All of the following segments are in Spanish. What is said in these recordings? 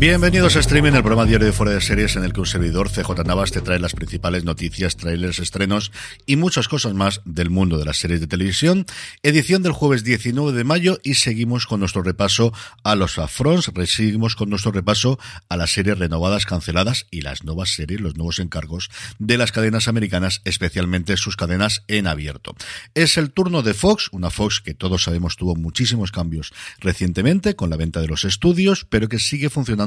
Bienvenidos a Streaming, el programa diario de Fuera de Series en el que un servidor, CJ Navas, te trae las principales noticias, trailers, estrenos y muchas cosas más del mundo de las series de televisión. Edición del jueves 19 de mayo y seguimos con nuestro repaso a los afrons, seguimos con nuestro repaso a las series renovadas, canceladas y las nuevas series, los nuevos encargos de las cadenas americanas, especialmente sus cadenas en abierto. Es el turno de Fox, una Fox que todos sabemos tuvo muchísimos cambios recientemente con la venta de los estudios, pero que sigue funcionando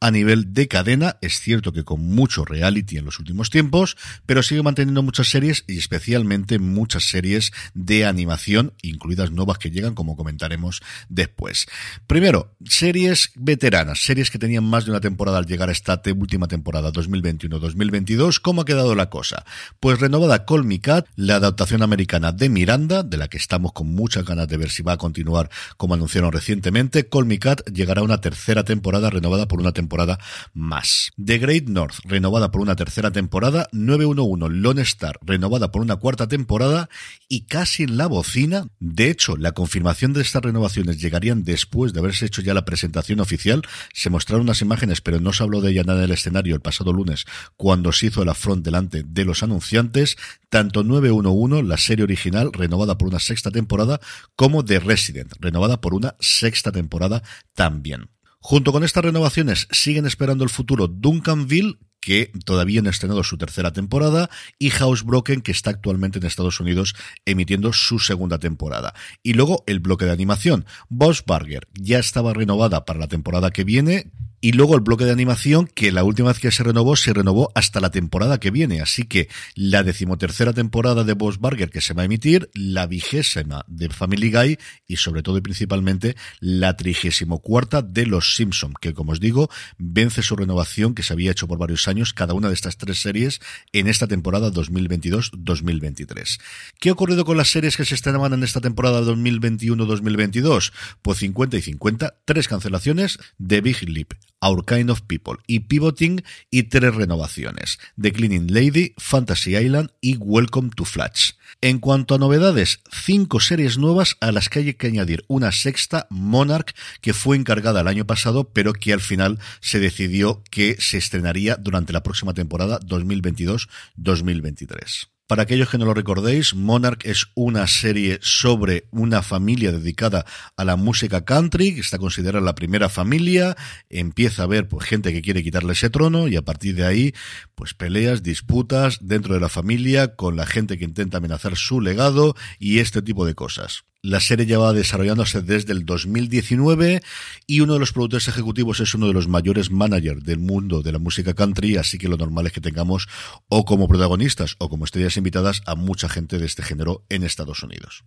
a nivel de cadena. Es cierto que con mucho reality en los últimos tiempos, pero sigue manteniendo muchas series y especialmente muchas series de animación, incluidas nuevas que llegan, como comentaremos después. Primero, series veteranas, series que tenían más de una temporada al llegar a esta última temporada 2021-2022. ¿Cómo ha quedado la cosa? Pues renovada Call Me Cat, la adaptación americana de Miranda, de la que estamos con muchas ganas de ver si va a continuar como anunciaron recientemente. Call Me Cat llegará a una tercera temporada renovada por una temporada más. The Great North, renovada por una tercera temporada. 911 Lone Star, renovada por una cuarta temporada. Y casi en la bocina, de hecho, la confirmación de estas renovaciones llegarían después de haberse hecho ya la presentación oficial. Se mostraron unas imágenes, pero no se habló de ella nada en el escenario el pasado lunes, cuando se hizo el afront delante de los anunciantes. Tanto 911, la serie original, renovada por una sexta temporada, como The Resident, renovada por una sexta temporada también. Junto con estas renovaciones siguen esperando el futuro Duncanville, que todavía no ha estrenado su tercera temporada, y Housebroken, que está actualmente en Estados Unidos emitiendo su segunda temporada. Y luego el bloque de animación. Boss Burger ya estaba renovada para la temporada que viene, y luego el bloque de animación, que la última vez que se renovó, se renovó hasta la temporada que viene. Así que la decimotercera temporada de Boss Burger que se va a emitir, la vigésima de Family Guy y sobre todo y principalmente la trigésimo cuarta de Los Simpson, que como os digo, vence su renovación que se había hecho por varios años, cada una de estas tres series en esta temporada 2022-2023. ¿Qué ha ocurrido con las series que se estrenaban en esta temporada 2021-2022? Pues 50 y 50, tres cancelaciones de Big Leap. Our Kind of People y Pivoting y tres renovaciones, The Cleaning Lady, Fantasy Island y Welcome to Flash. En cuanto a novedades, cinco series nuevas a las que hay que añadir una sexta, Monarch, que fue encargada el año pasado, pero que al final se decidió que se estrenaría durante la próxima temporada 2022-2023. Para aquellos que no lo recordéis, Monarch es una serie sobre una familia dedicada a la música country, que está considerada la primera familia, empieza a haber pues, gente que quiere quitarle ese trono y a partir de ahí, pues peleas, disputas dentro de la familia con la gente que intenta amenazar su legado y este tipo de cosas. La serie lleva desarrollándose desde el 2019 y uno de los productores ejecutivos es uno de los mayores managers del mundo de la música country, así que lo normal es que tengamos o como protagonistas o como estrellas invitadas a mucha gente de este género en Estados Unidos.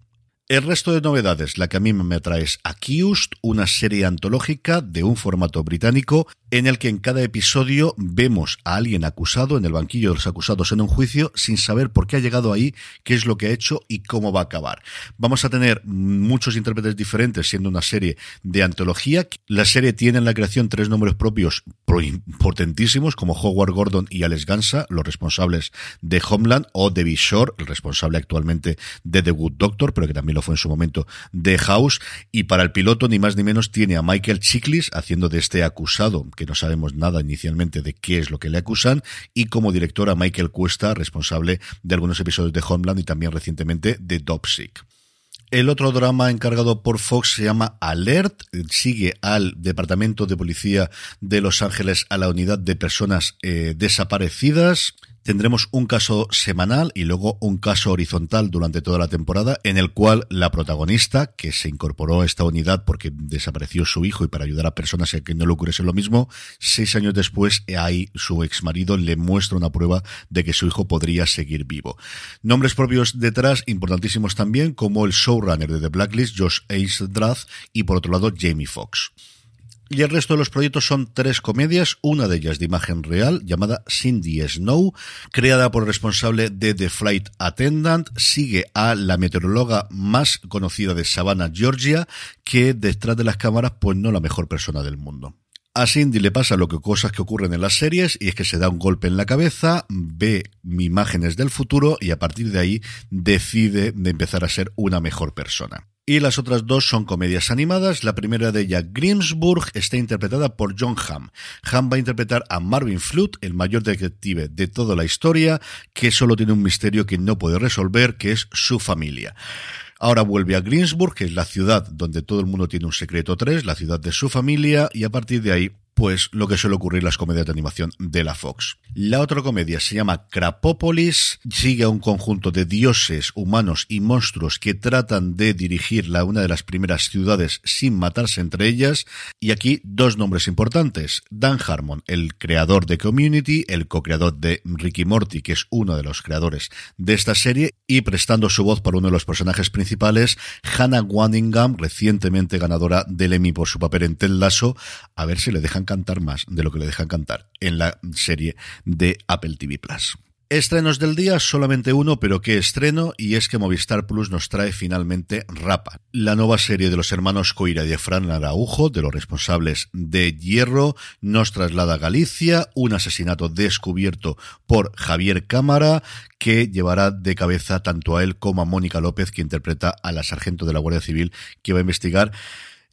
El resto de novedades, la que a mí me atrae es Accused, una serie antológica de un formato británico en el que en cada episodio vemos a alguien acusado en el banquillo de los acusados en un juicio sin saber por qué ha llegado ahí, qué es lo que ha hecho y cómo va a acabar. Vamos a tener muchos intérpretes diferentes siendo una serie de antología. La serie tiene en la creación tres nombres propios potentísimos como Howard Gordon y Alex Gansa, los responsables de Homeland, o Debbie Shore, el responsable actualmente de The Good Doctor, pero que también lo fue en su momento de House. Y para el piloto, ni más ni menos, tiene a Michael Chiklis haciendo de este acusado, no sabemos nada inicialmente de qué es lo que le acusan, y como director a Michael Cuesta, responsable de algunos episodios de Homeland y también recientemente de Dopsic. El otro drama encargado por Fox se llama Alert, sigue al Departamento de Policía de Los Ángeles a la unidad de personas eh, desaparecidas. Tendremos un caso semanal y luego un caso horizontal durante toda la temporada en el cual la protagonista, que se incorporó a esta unidad porque desapareció su hijo y para ayudar a personas a que no le ocurriese lo mismo, seis años después ahí su ex marido le muestra una prueba de que su hijo podría seguir vivo. Nombres propios detrás, importantísimos también, como el showrunner de The Blacklist, Josh Ace Drath, y por otro lado Jamie Foxx. Y el resto de los proyectos son tres comedias, una de ellas de imagen real, llamada Cindy Snow, creada por el responsable de The Flight Attendant, sigue a la meteoróloga más conocida de Savannah, Georgia, que detrás de las cámaras, pues no la mejor persona del mundo. A Cindy le pasa lo que cosas que ocurren en las series y es que se da un golpe en la cabeza, ve imágenes del futuro y a partir de ahí decide de empezar a ser una mejor persona. Y las otras dos son comedias animadas. La primera de ellas, Grimsburg, está interpretada por John Hamm. Hamm va a interpretar a Marvin Flood, el mayor detective de toda la historia, que solo tiene un misterio que no puede resolver, que es su familia. Ahora vuelve a Greensburg, que es la ciudad donde todo el mundo tiene un secreto 3, la ciudad de su familia, y a partir de ahí pues lo que suele ocurrir en las comedias de animación de la Fox. La otra comedia se llama Crapópolis, sigue a un conjunto de dioses, humanos y monstruos que tratan de dirigir la una de las primeras ciudades sin matarse entre ellas, y aquí dos nombres importantes. Dan Harmon, el creador de Community, el co-creador de Ricky Morty, que es uno de los creadores de esta serie, y prestando su voz para uno de los personajes principales, Hannah Waddingham, recientemente ganadora del Emmy por su papel en Ted Lasso, a ver si le dejan cantar más de lo que le dejan cantar en la serie de Apple TV Plus. Estrenos del día, solamente uno, pero qué estreno, y es que Movistar Plus nos trae finalmente Rapa, la nueva serie de los hermanos Coira y de Fran Araujo, de los responsables de Hierro, nos traslada a Galicia, un asesinato descubierto por Javier Cámara, que llevará de cabeza tanto a él como a Mónica López, que interpreta a la sargento de la Guardia Civil, que va a investigar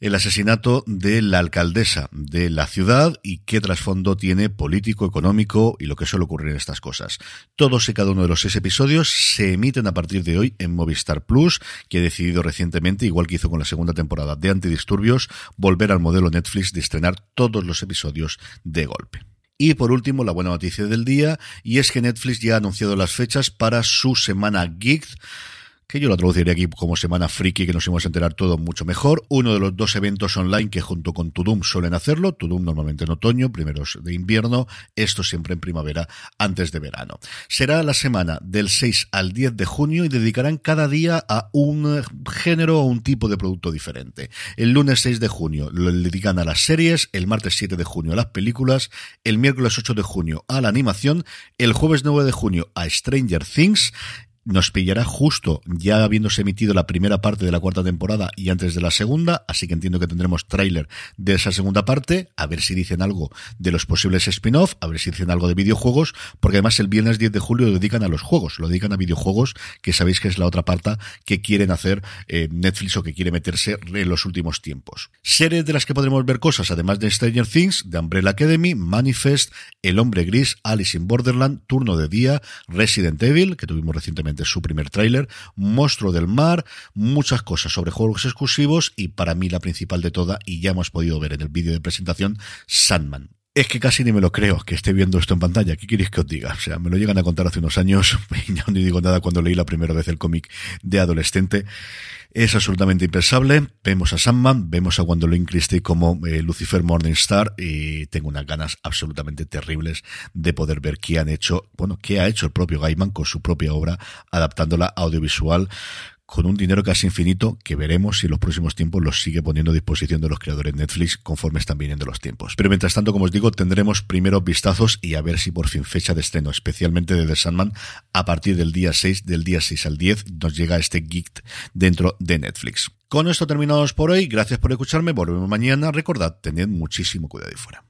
el asesinato de la alcaldesa de la ciudad y qué trasfondo tiene político, económico y lo que suele ocurrir en estas cosas. Todos y cada uno de los seis episodios se emiten a partir de hoy en Movistar Plus, que ha decidido recientemente, igual que hizo con la segunda temporada de Antidisturbios, volver al modelo Netflix de estrenar todos los episodios de golpe. Y por último, la buena noticia del día, y es que Netflix ya ha anunciado las fechas para su semana Geek que yo lo traduciría aquí como Semana Friki, que nos íbamos a enterar todo mucho mejor. Uno de los dos eventos online que junto con Tudum suelen hacerlo, Tudum normalmente en otoño, primeros de invierno, esto siempre en primavera, antes de verano. Será la semana del 6 al 10 de junio y dedicarán cada día a un género o un tipo de producto diferente. El lunes 6 de junio lo dedican a las series, el martes 7 de junio a las películas, el miércoles 8 de junio a la animación, el jueves 9 de junio a Stranger Things, nos pillará justo ya habiéndose emitido la primera parte de la cuarta temporada y antes de la segunda, así que entiendo que tendremos tráiler de esa segunda parte, a ver si dicen algo de los posibles spin-off, a ver si dicen algo de videojuegos, porque además el viernes 10 de julio lo dedican a los juegos, lo dedican a videojuegos, que sabéis que es la otra parte que quieren hacer eh, Netflix o que quiere meterse en los últimos tiempos. Series de las que podremos ver cosas, además de Stranger Things, de Umbrella Academy, Manifest, El Hombre Gris, Alice in Borderland, Turno de Día, Resident Evil, que tuvimos recientemente su primer tráiler, Monstruo del Mar, muchas cosas sobre juegos exclusivos y para mí la principal de toda, y ya hemos podido ver en el vídeo de presentación, Sandman. Es que casi ni me lo creo que esté viendo esto en pantalla. ¿Qué queréis que os diga? O sea, me lo llegan a contar hace unos años y no digo nada cuando leí la primera vez el cómic de adolescente. Es absolutamente impensable. Vemos a Sandman, vemos a Gwendolyn Christie como eh, Lucifer Morningstar y tengo unas ganas absolutamente terribles de poder ver qué han hecho, bueno, qué ha hecho el propio Gaiman con su propia obra adaptándola audiovisual con un dinero casi infinito que veremos si en los próximos tiempos los sigue poniendo a disposición de los creadores Netflix conforme están viniendo los tiempos. Pero mientras tanto, como os digo, tendremos primeros vistazos y a ver si por fin fecha de estreno, especialmente de The Sandman, a partir del día 6, del día 6 al 10, nos llega este geek dentro de Netflix. Con esto terminamos por hoy. Gracias por escucharme. Volvemos mañana. Recordad, tened muchísimo cuidado ahí fuera.